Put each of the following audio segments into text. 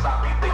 Stop me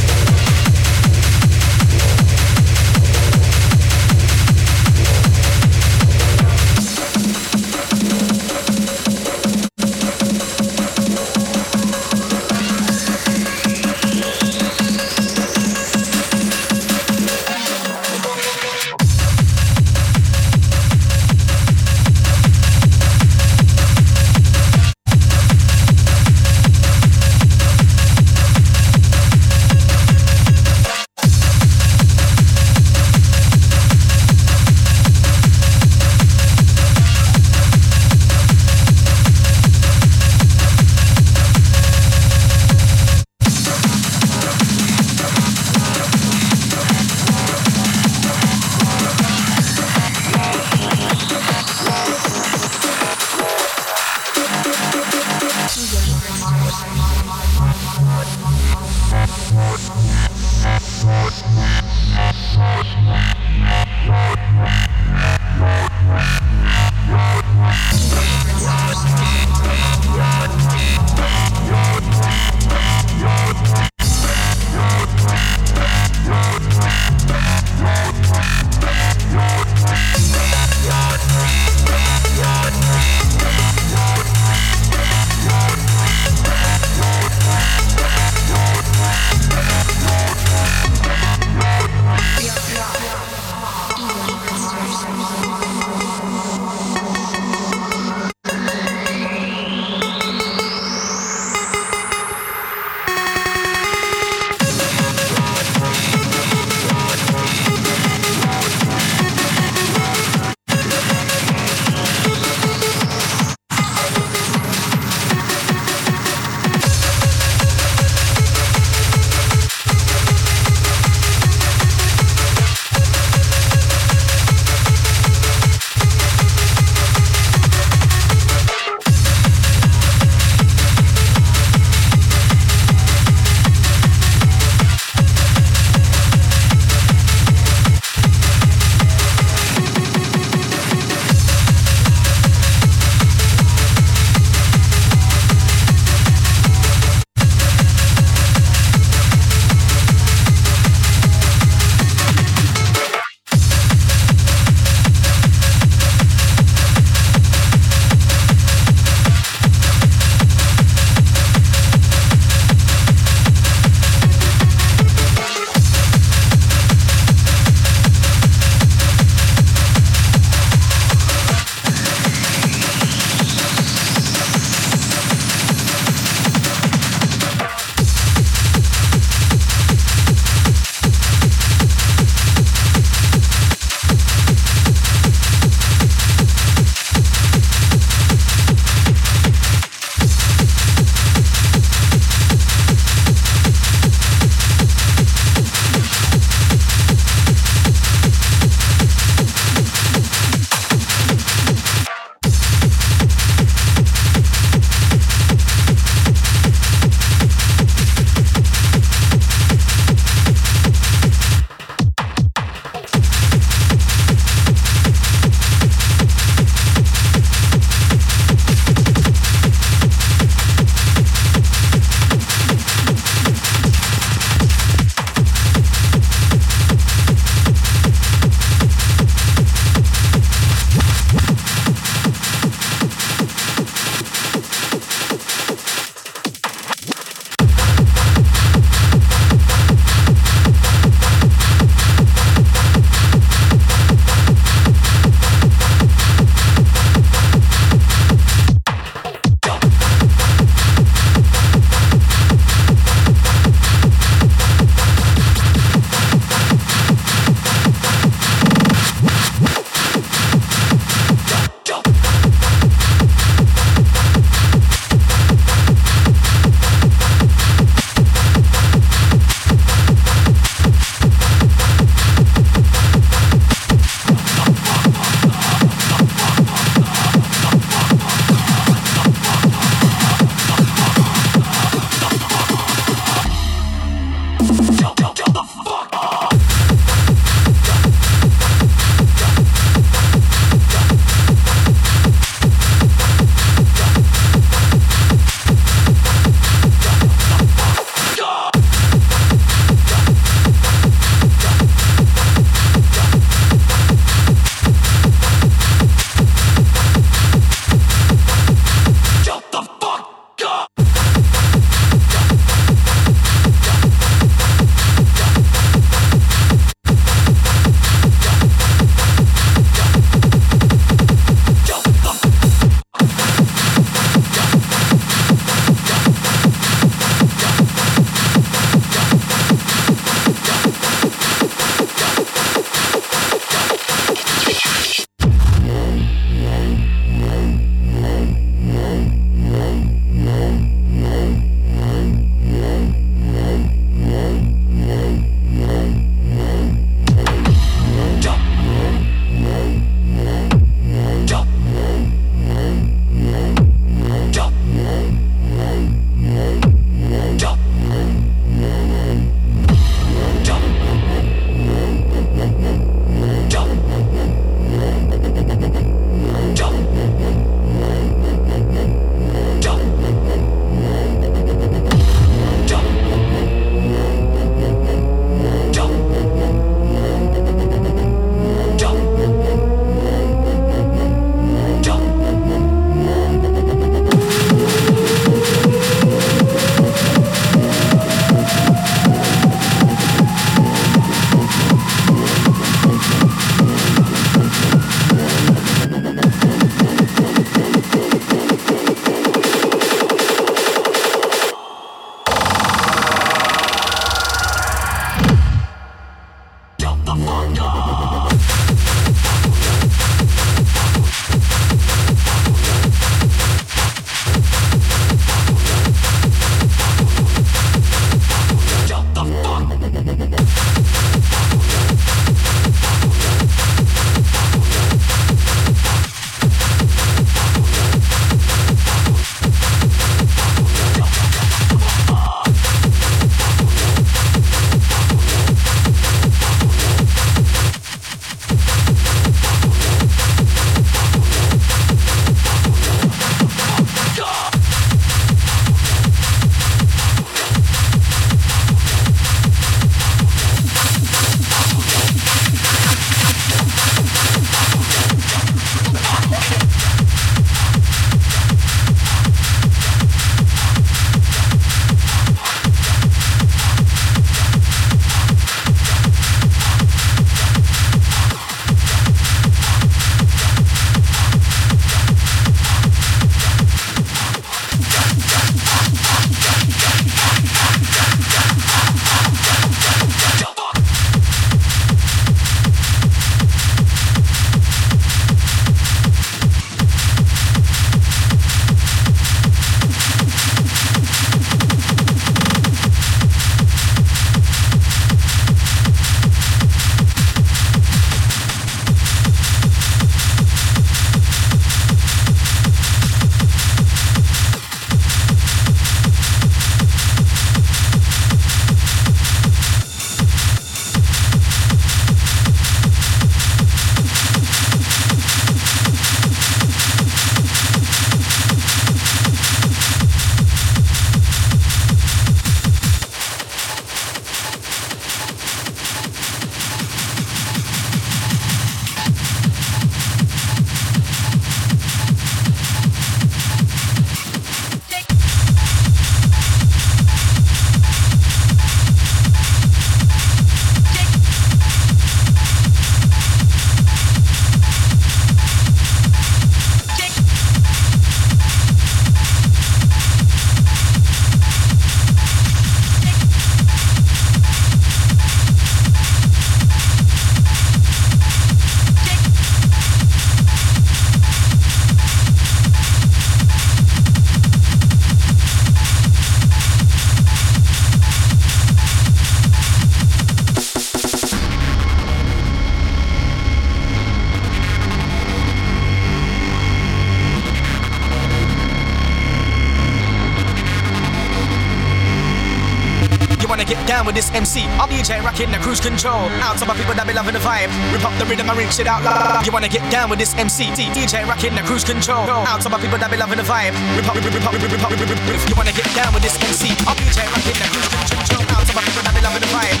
control. Out to my people that be loving the vibe. Rip up the rhythm and reach it out loud. You wanna get down with this MC? DJ rocking the cruise control. Out to my people that be loving the vibe. Rip up, rip, rip, rip, rip, rip, rip, rip, rip. You wanna get down with this MC? I'm DJ rocking the cruise control. Out to my people that be loving the vibe.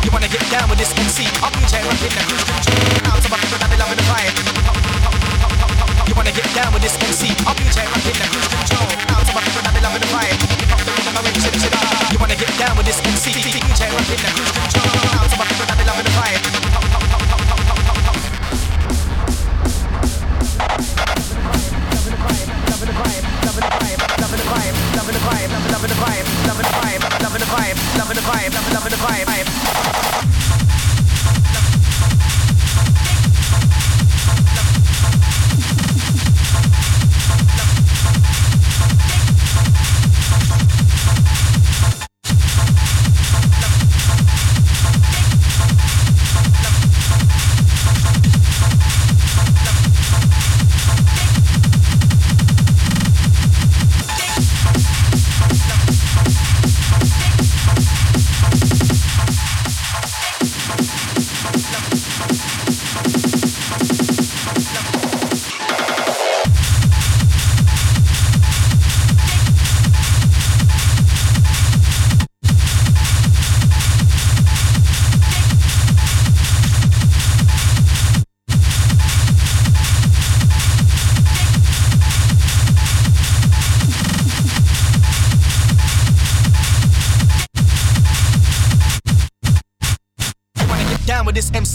You wanna get down with this MC? I'm DJ rocking the cruise control. Out to my people that be loving the vibe. You wanna get down with this MC? I'm DJ rocking the cruise control. Out to my people that be loving the vibe. You wanna get down with this MC DJ? I'm hitting a cruise control. I'm so much better loving the fire. loving the vibe, loving the vibe, loving the vibe, loving the vibe, loving the vibe, loving the vibe.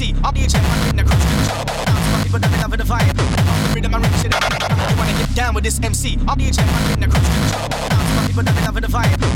see. I'll be a champ, I'm the rhythm, shit. You wanna get down with this MC? I'll be a. I'm the.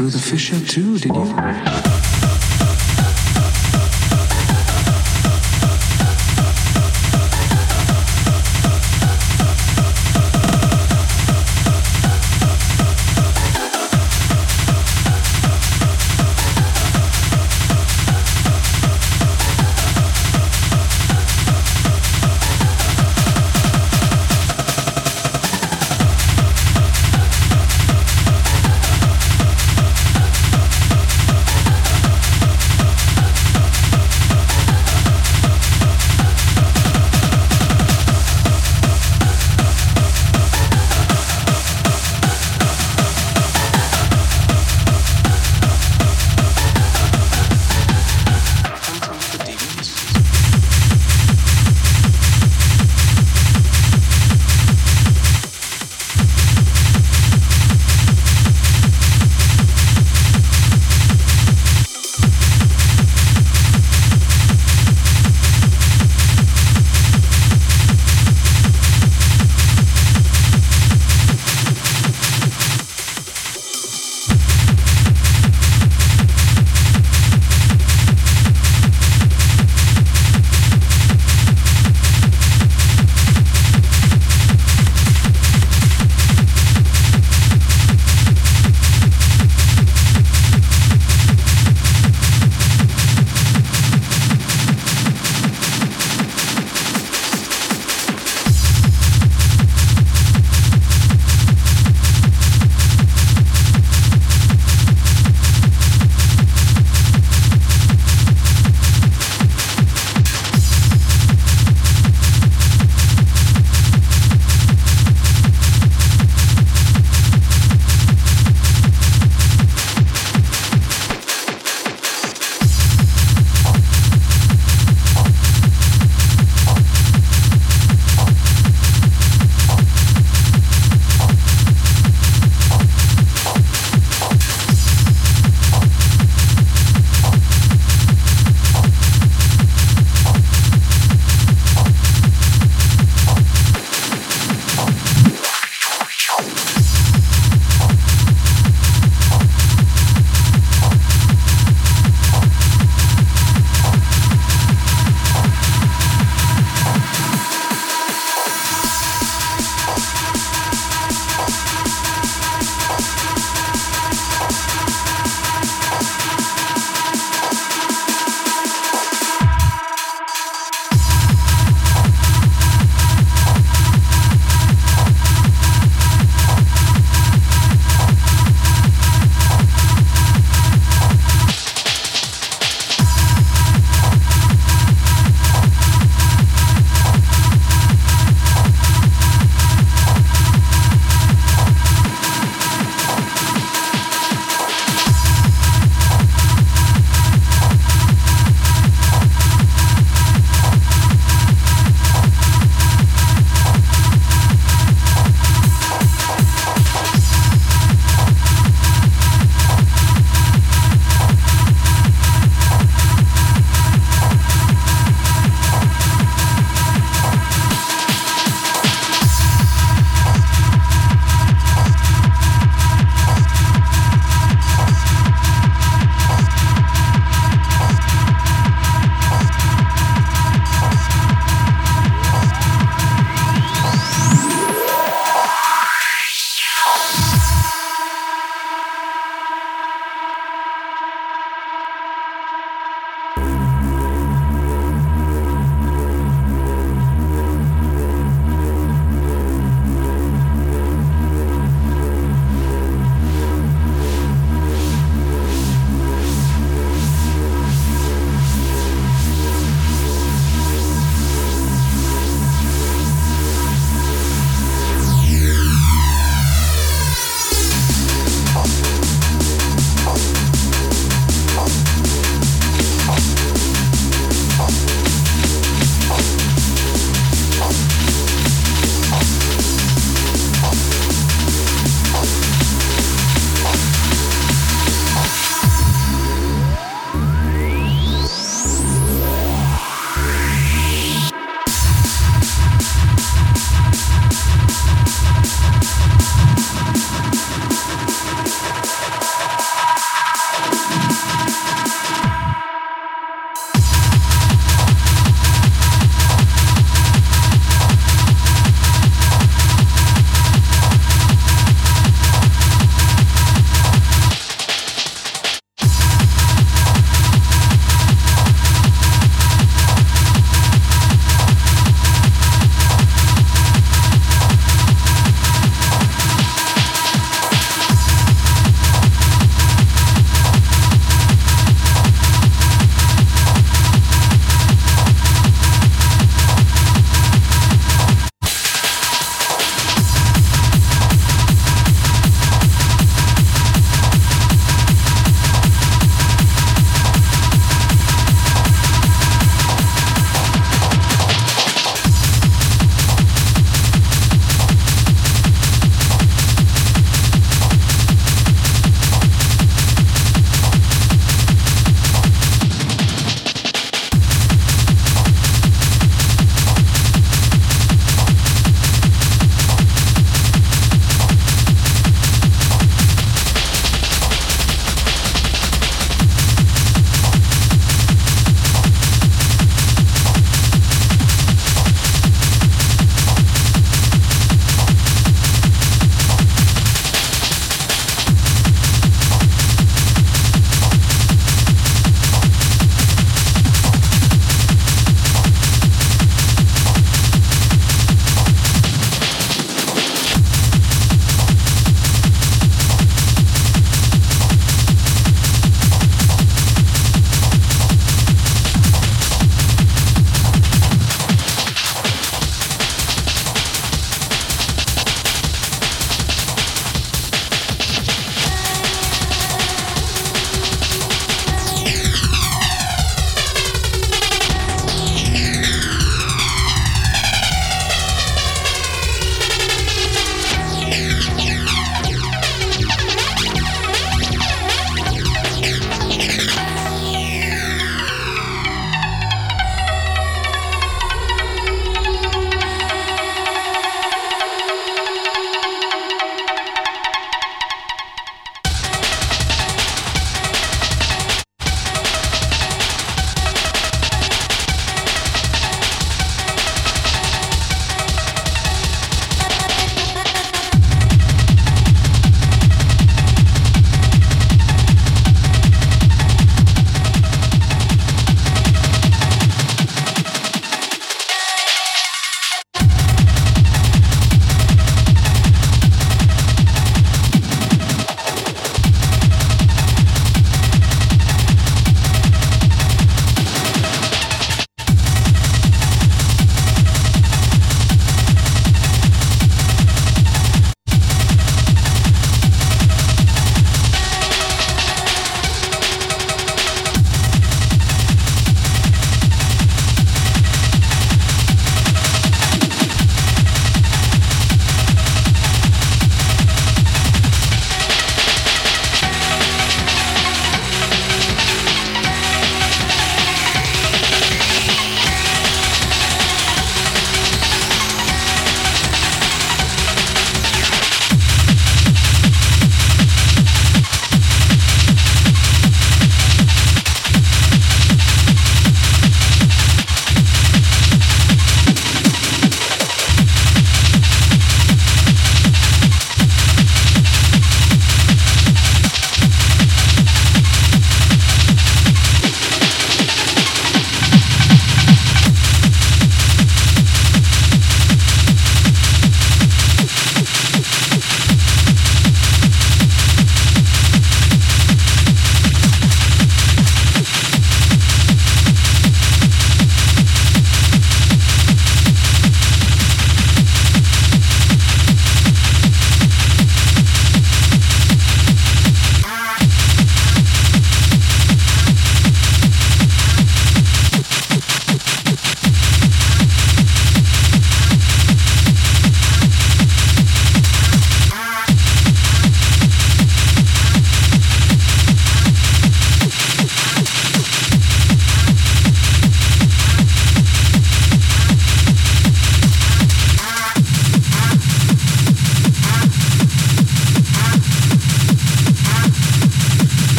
Through the fissure too, did you?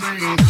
somebody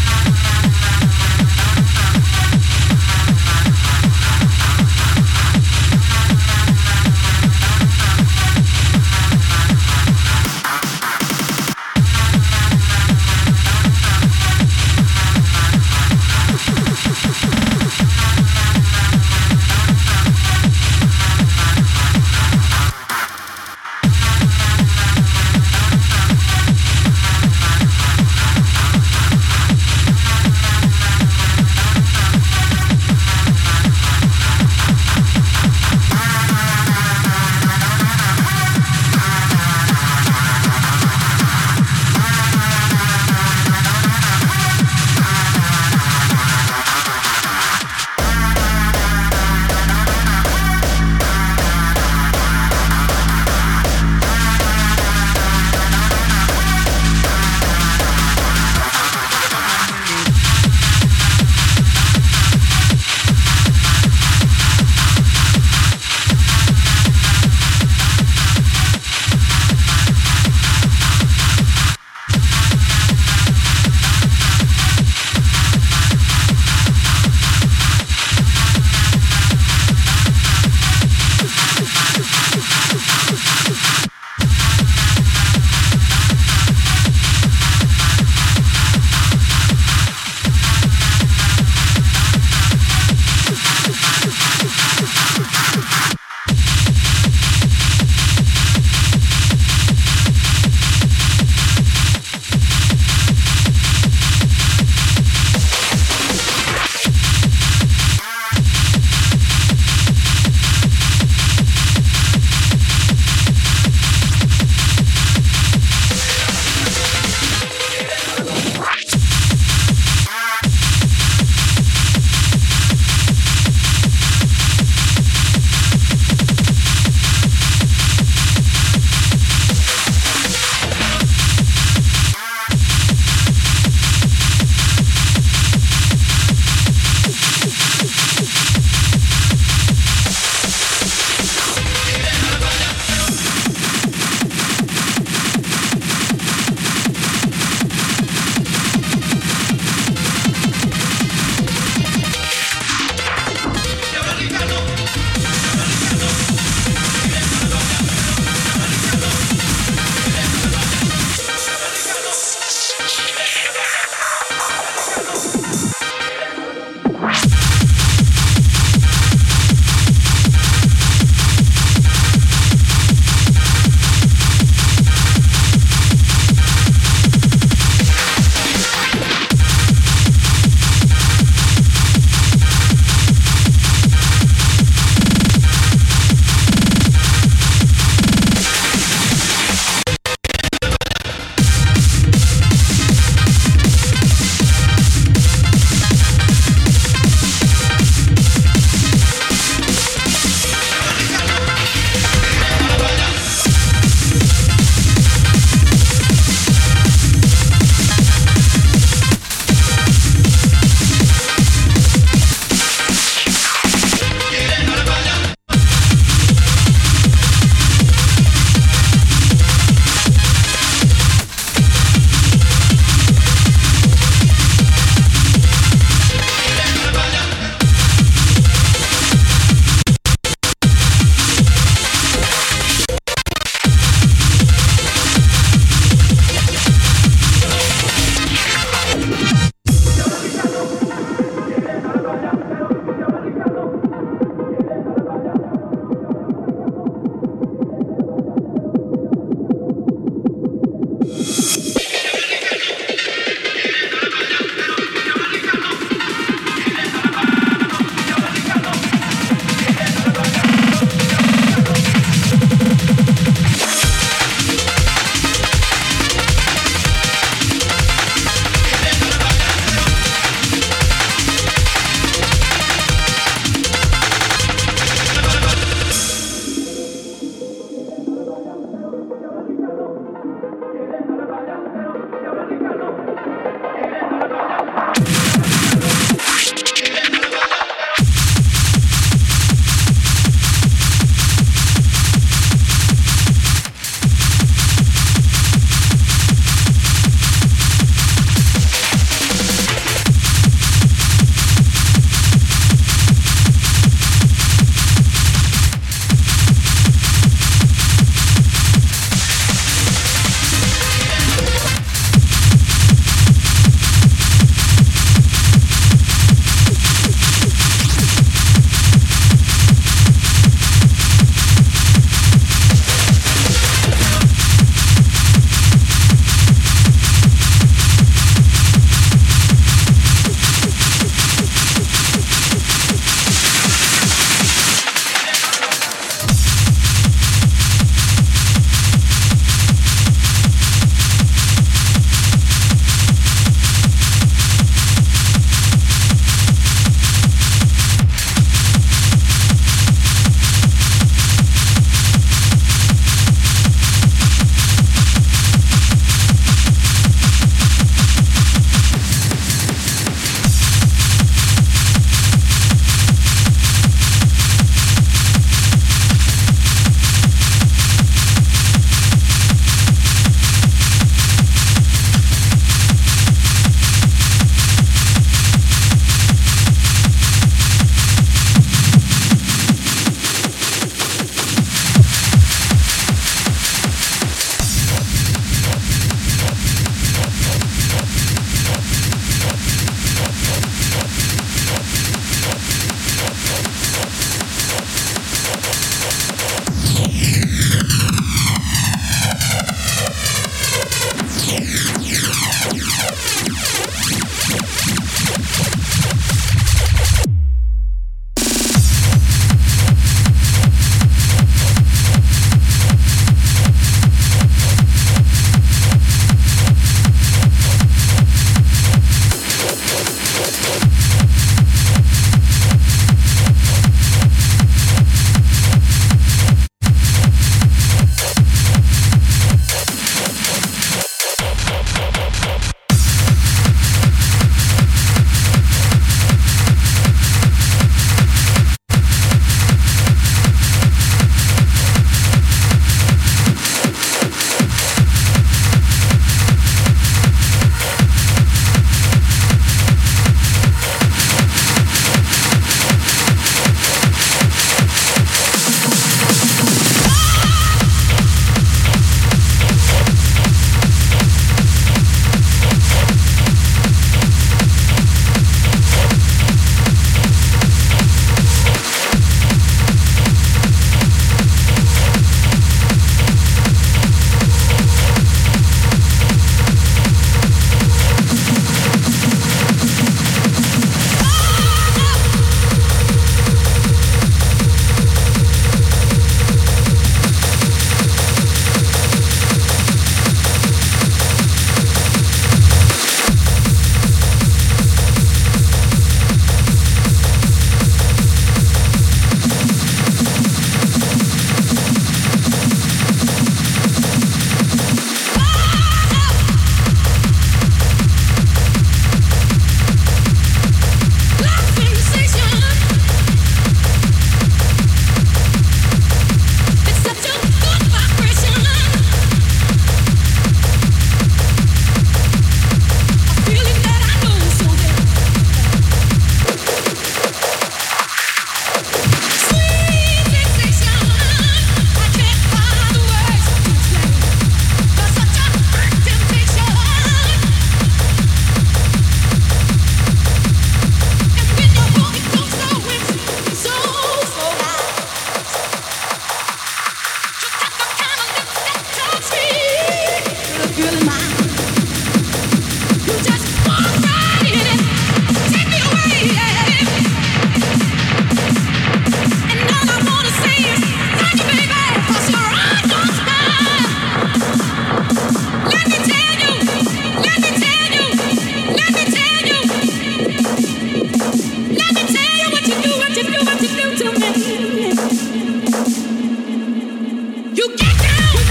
You get down.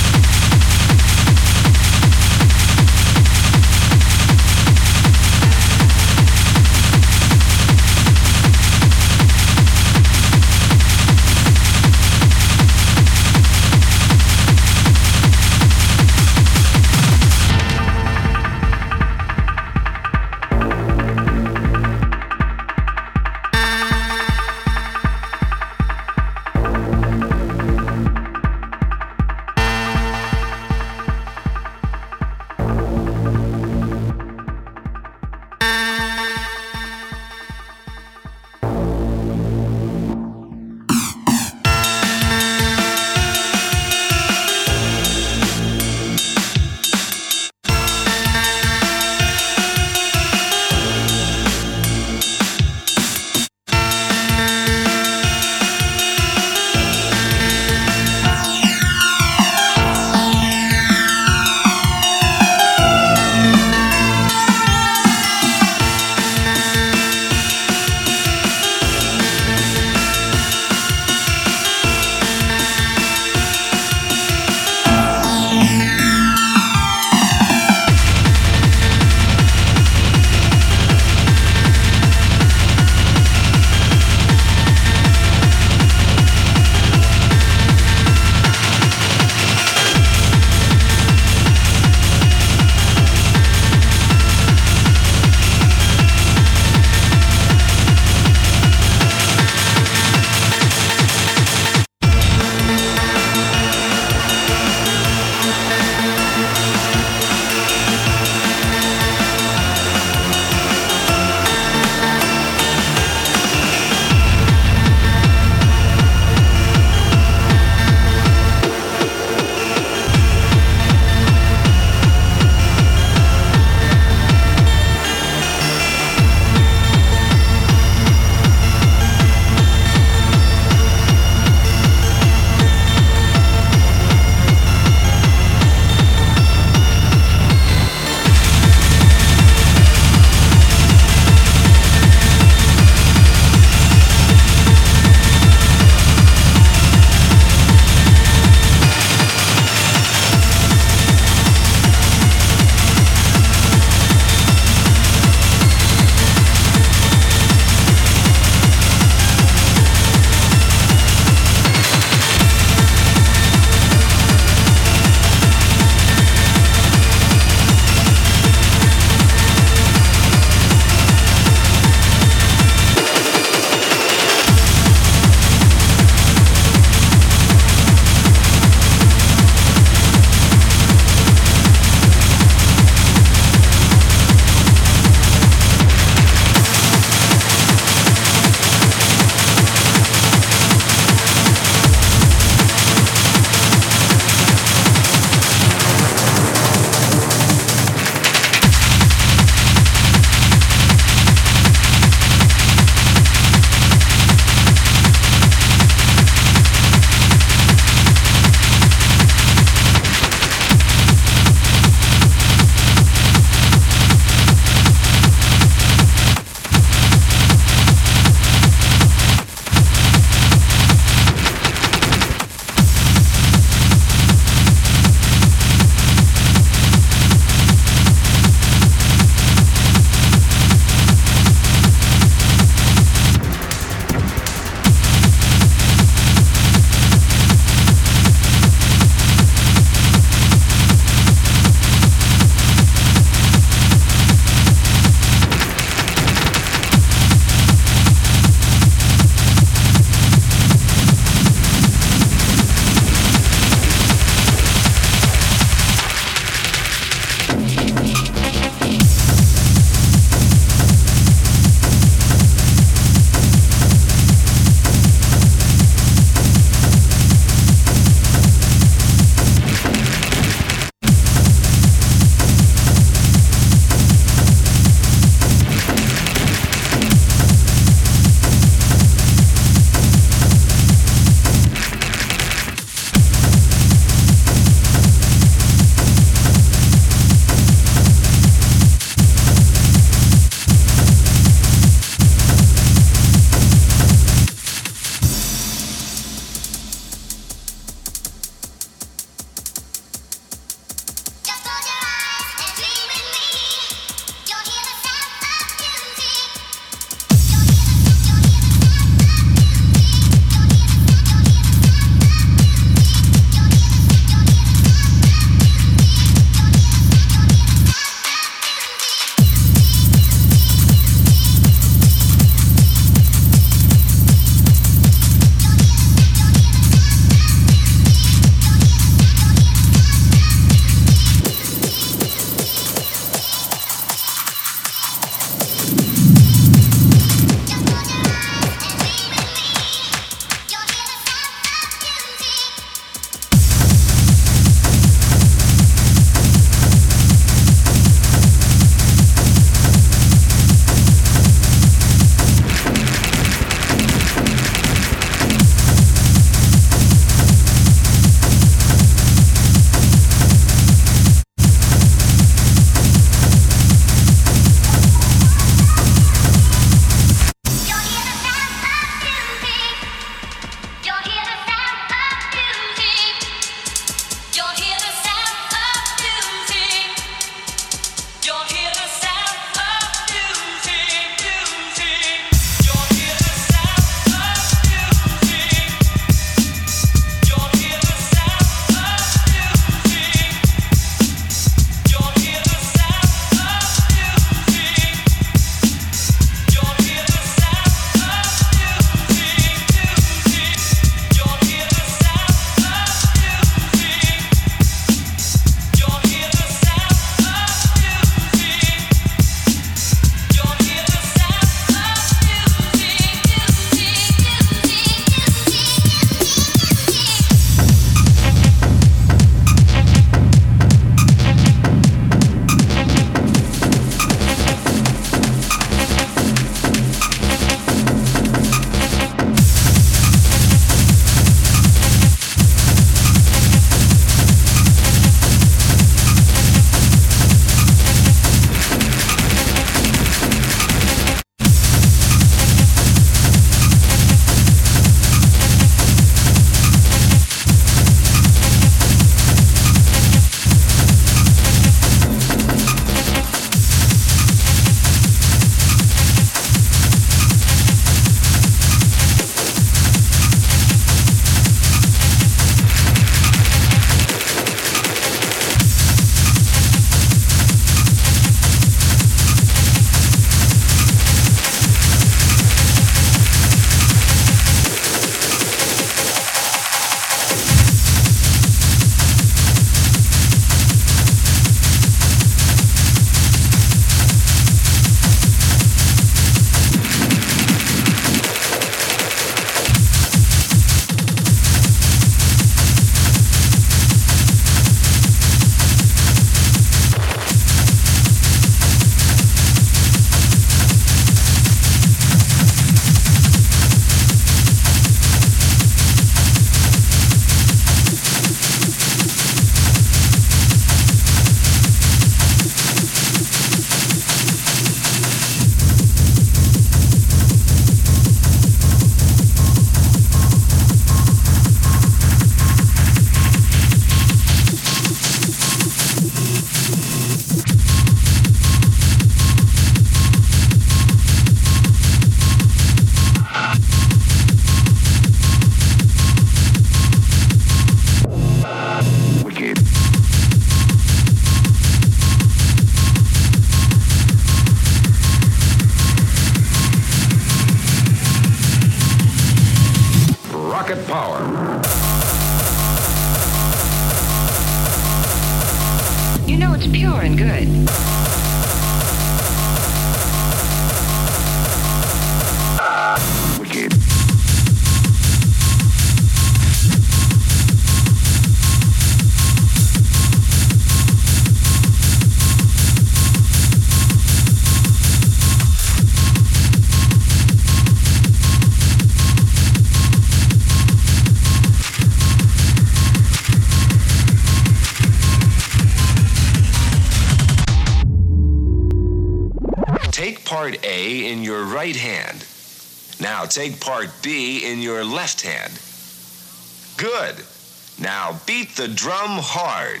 Hard.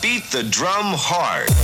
Beat the drum hard.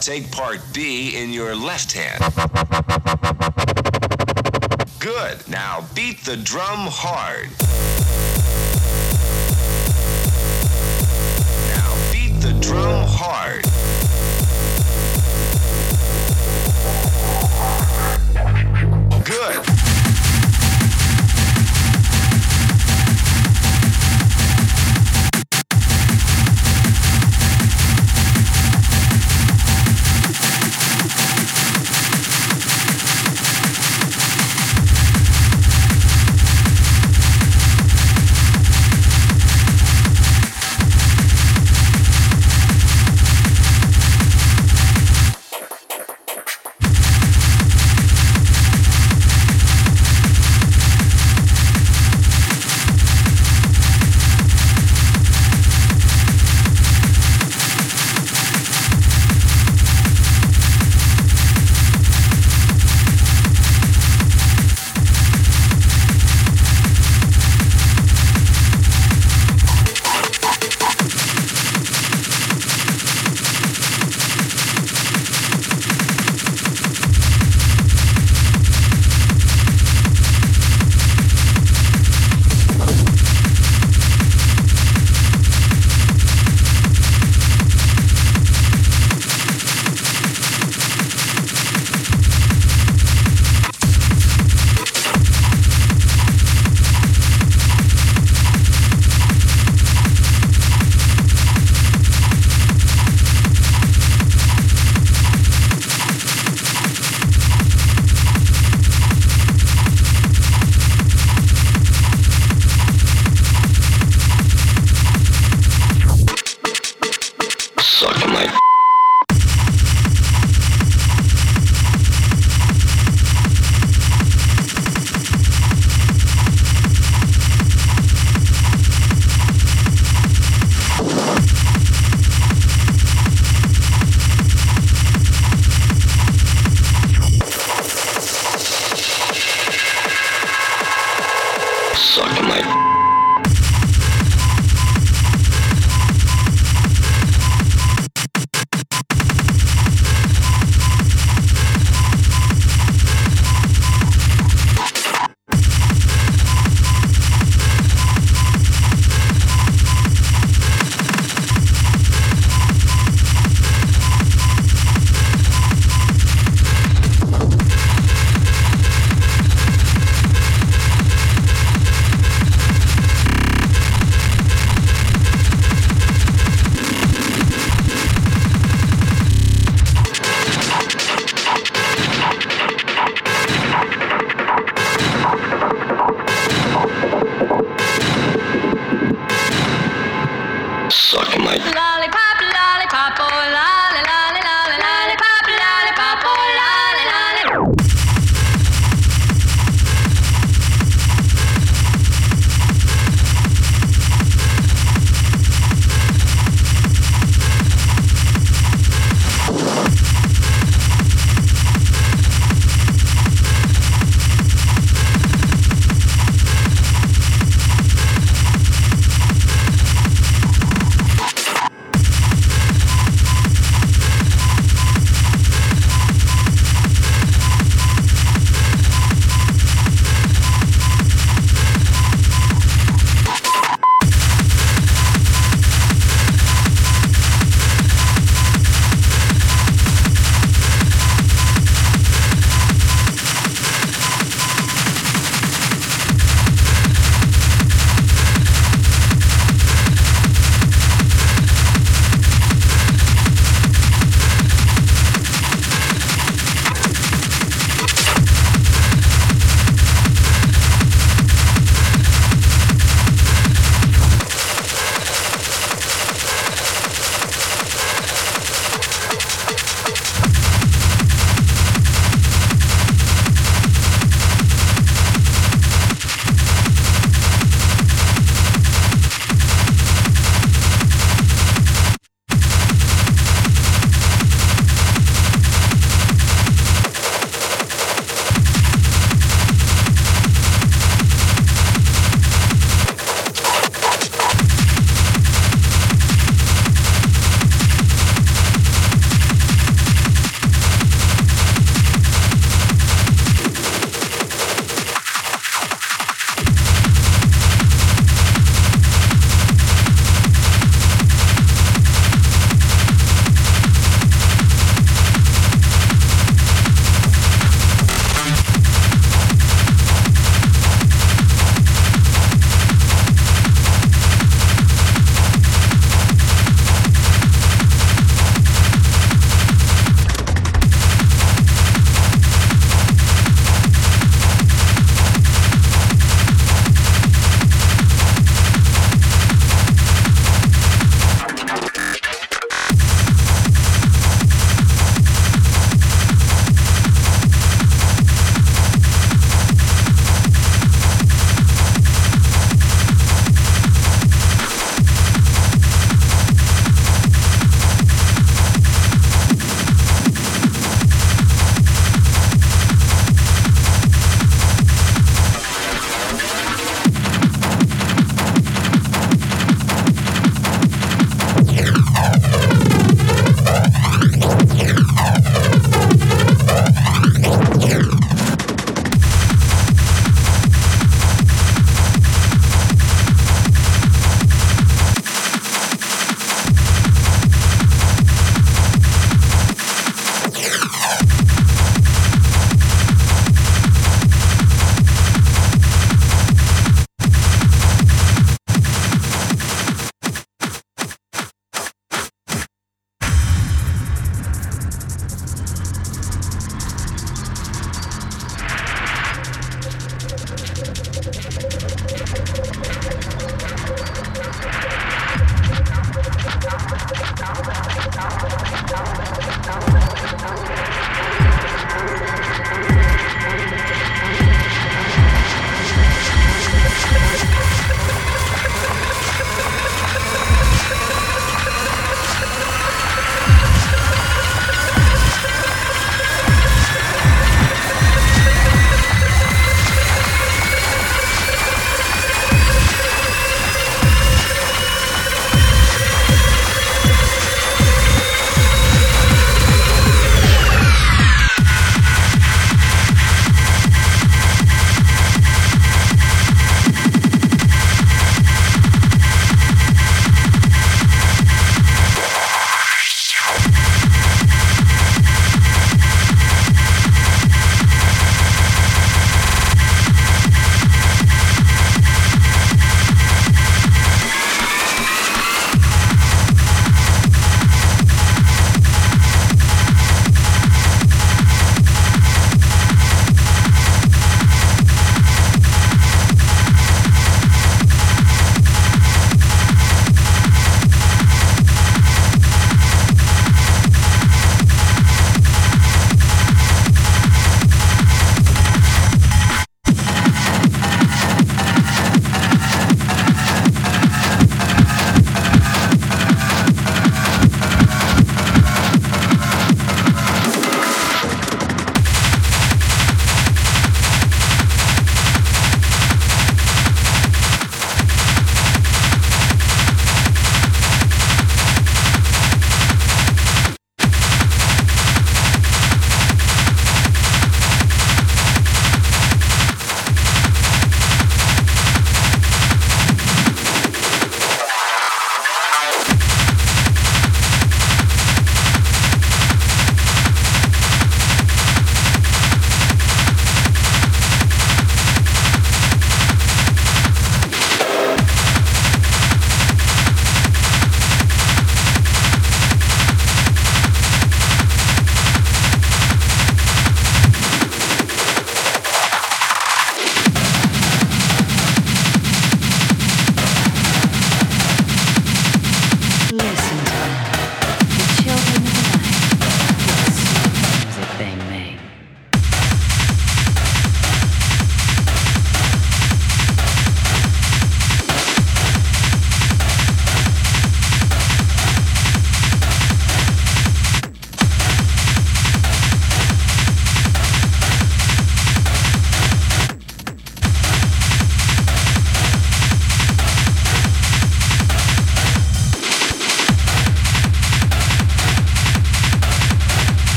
Take part B in your left hand. Good. Now beat the drum hard. Now beat the drum hard.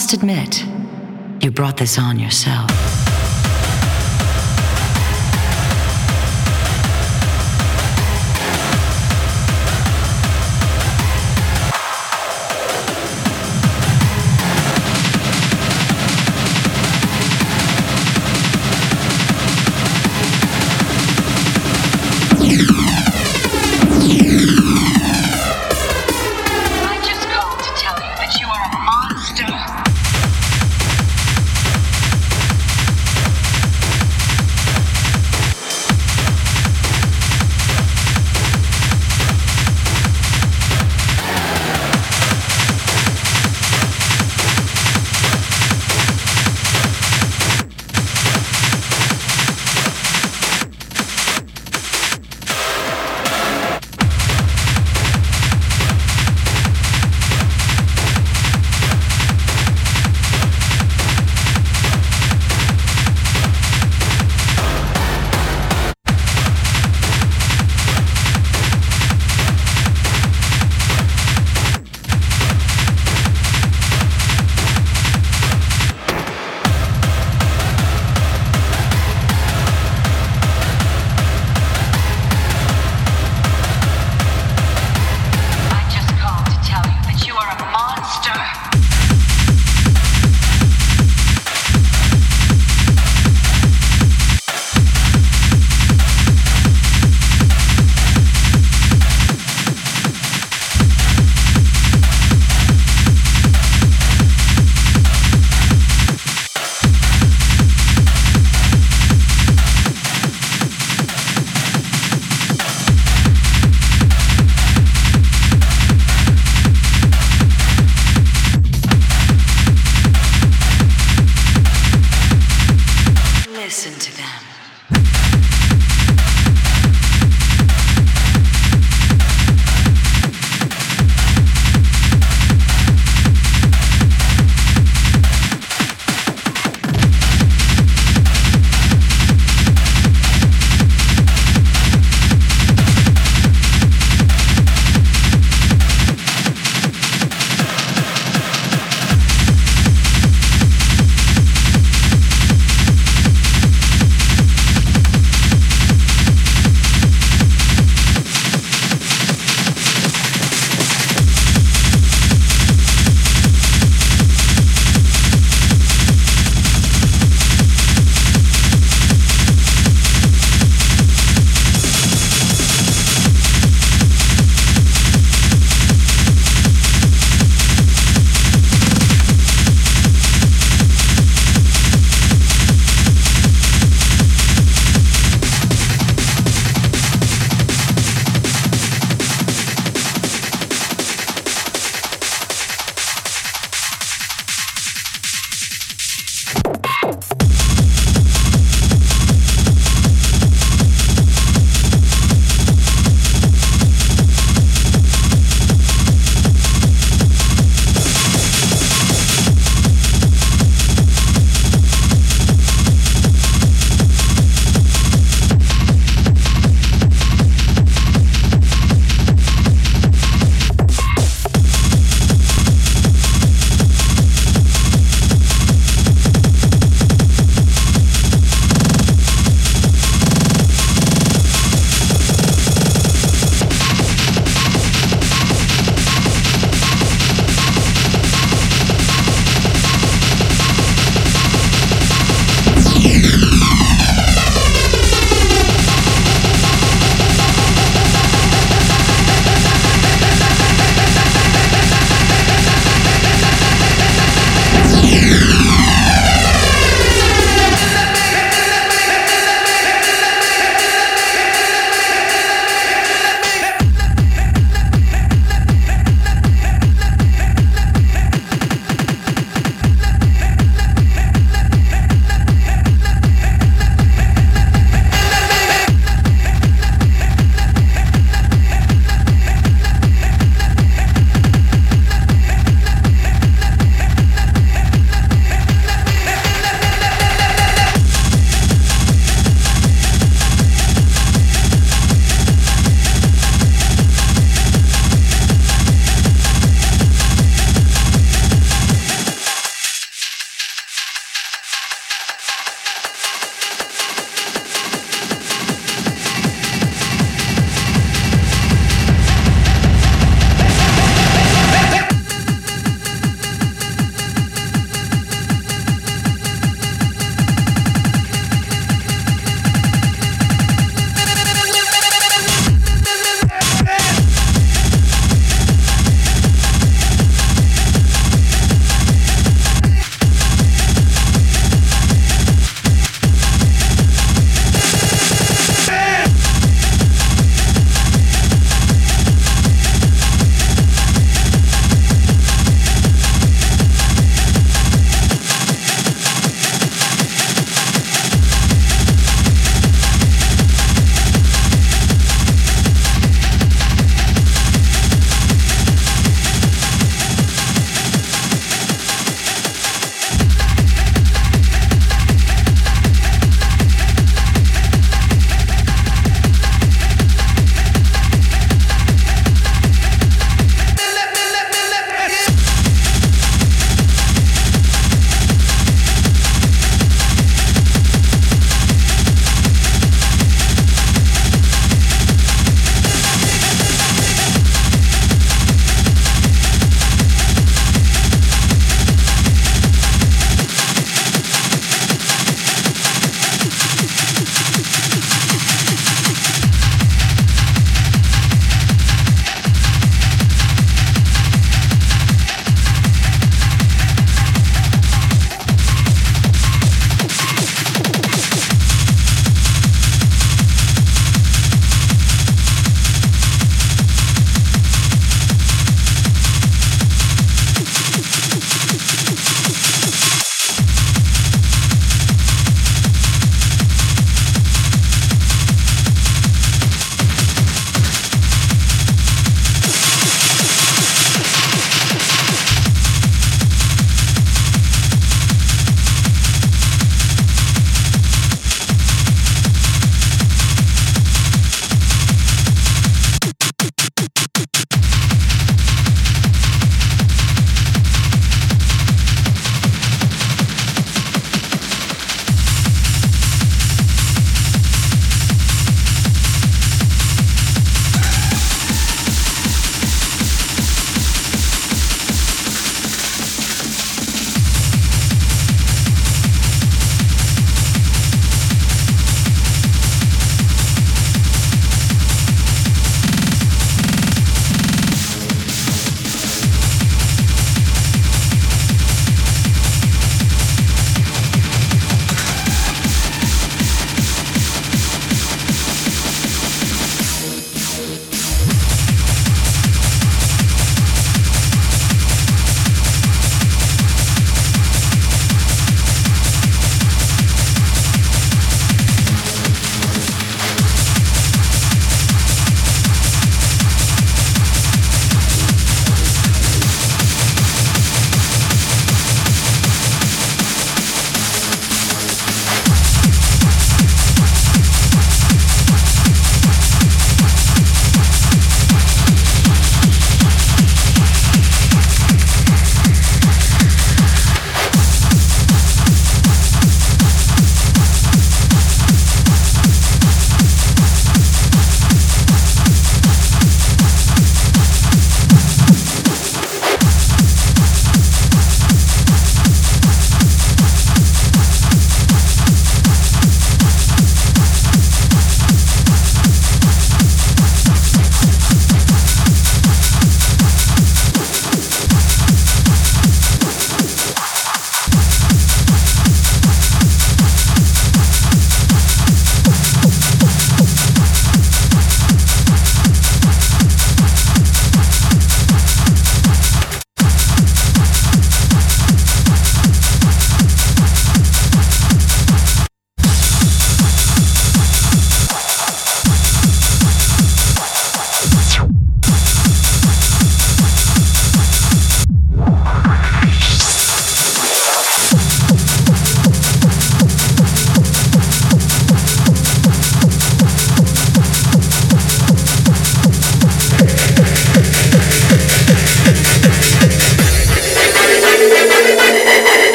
Must admit, you brought this on yourself.